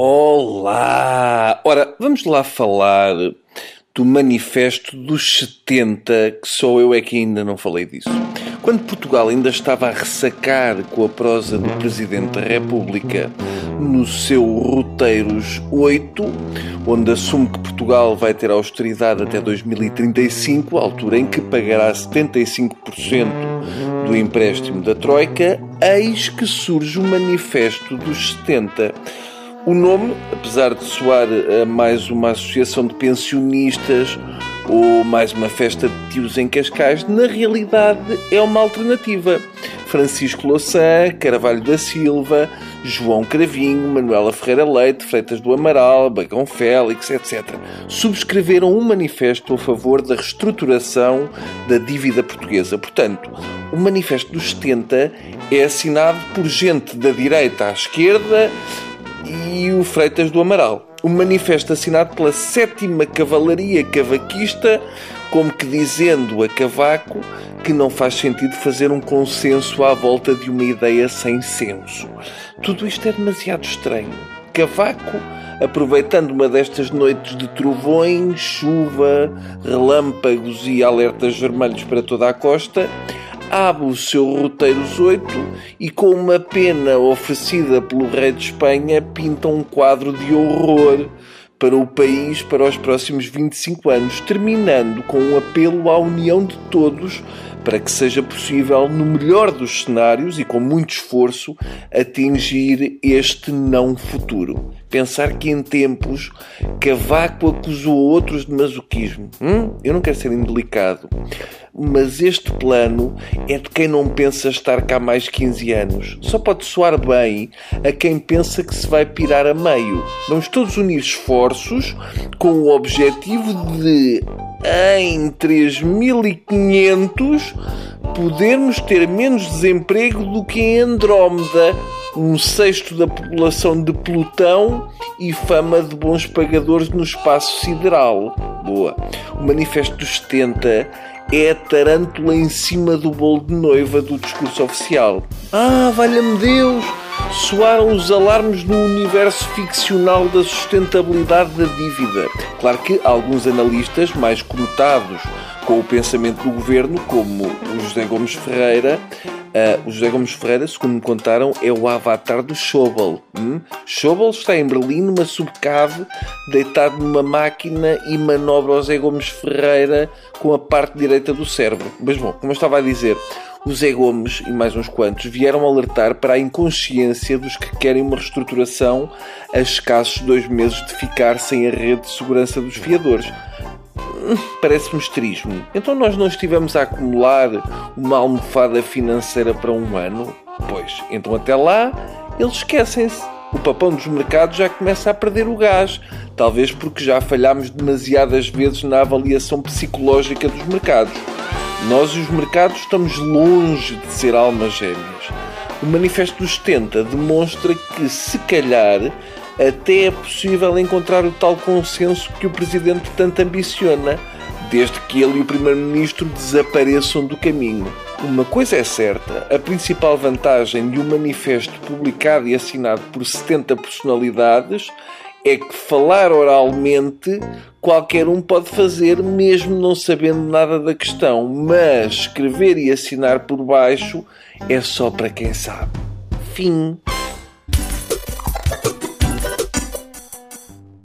Olá! Ora, vamos lá falar do Manifesto dos 70, que só eu é que ainda não falei disso. Quando Portugal ainda estava a ressacar com a prosa do Presidente da República no seu Roteiros 8, onde assume que Portugal vai ter austeridade até 2035, altura em que pagará 75% do empréstimo da Troika, eis que surge o Manifesto dos 70 o nome, apesar de soar a mais uma associação de pensionistas ou mais uma festa de tios em Cascais, na realidade é uma alternativa. Francisco Louçã, Carvalho da Silva, João Cravinho, Manuela Ferreira Leite, Freitas do Amaral, Bagão Félix, etc. subscreveram um manifesto a favor da reestruturação da dívida portuguesa. Portanto, o Manifesto dos 70 é assinado por gente da direita à esquerda e o Freitas do Amaral. Um manifesto assinado pela sétima Cavalaria Cavaquista, como que dizendo a Cavaco que não faz sentido fazer um consenso à volta de uma ideia sem senso. Tudo isto é demasiado estranho. Cavaco, aproveitando uma destas noites de trovões, chuva, relâmpagos e alertas vermelhos para toda a costa, abre o seu Roteiros 8 e, com uma pena oferecida pelo rei de Espanha, pinta um quadro de horror para o país para os próximos 25 anos, terminando com um apelo à união de todos para que seja possível, no melhor dos cenários e com muito esforço, atingir este não futuro. Pensar que em tempos Cavaco acusou outros de masoquismo. Hum? Eu não quero ser indelicado, mas este plano é de quem não pensa estar cá mais 15 anos. Só pode soar bem a quem pensa que se vai pirar a meio. Vamos todos unir esforços com o objetivo de em 3500 podermos ter menos desemprego do que em Andrómeda, um sexto da população de Plutão e fama de bons pagadores no espaço sideral. Boa. O Manifesto dos 70 é a tarântula em cima do bolo de noiva do discurso oficial. Ah, valha-me Deus! Soaram os alarmes no universo ficcional da sustentabilidade da dívida. Claro que alguns analistas mais conotados com o pensamento do governo, como o José Gomes Ferreira, Uh, o José Gomes Ferreira, segundo me contaram, é o avatar do Schobel. Hum? Schobel está em Berlim, numa subcave, deitado numa máquina e manobra o José Gomes Ferreira com a parte direita do cérebro. Mas bom, como eu estava a dizer, o Zé Gomes e mais uns quantos vieram alertar para a inconsciência dos que querem uma reestruturação a escassos dois meses de ficar sem a rede de segurança dos fiadores. Parece-me esterismo. Então nós não estivemos a acumular uma almofada financeira para um ano? Pois, então até lá eles esquecem-se. O papão dos mercados já começa a perder o gás, talvez porque já falhámos demasiadas vezes na avaliação psicológica dos mercados. Nós e os mercados estamos longe de ser almas gêmeas. O Manifesto dos 70 demonstra que, se calhar, até é possível encontrar o tal consenso que o Presidente tanto ambiciona, desde que ele e o Primeiro-Ministro desapareçam do caminho. Uma coisa é certa: a principal vantagem de um manifesto publicado e assinado por 70 personalidades é que falar oralmente qualquer um pode fazer, mesmo não sabendo nada da questão, mas escrever e assinar por baixo é só para quem sabe. Fim.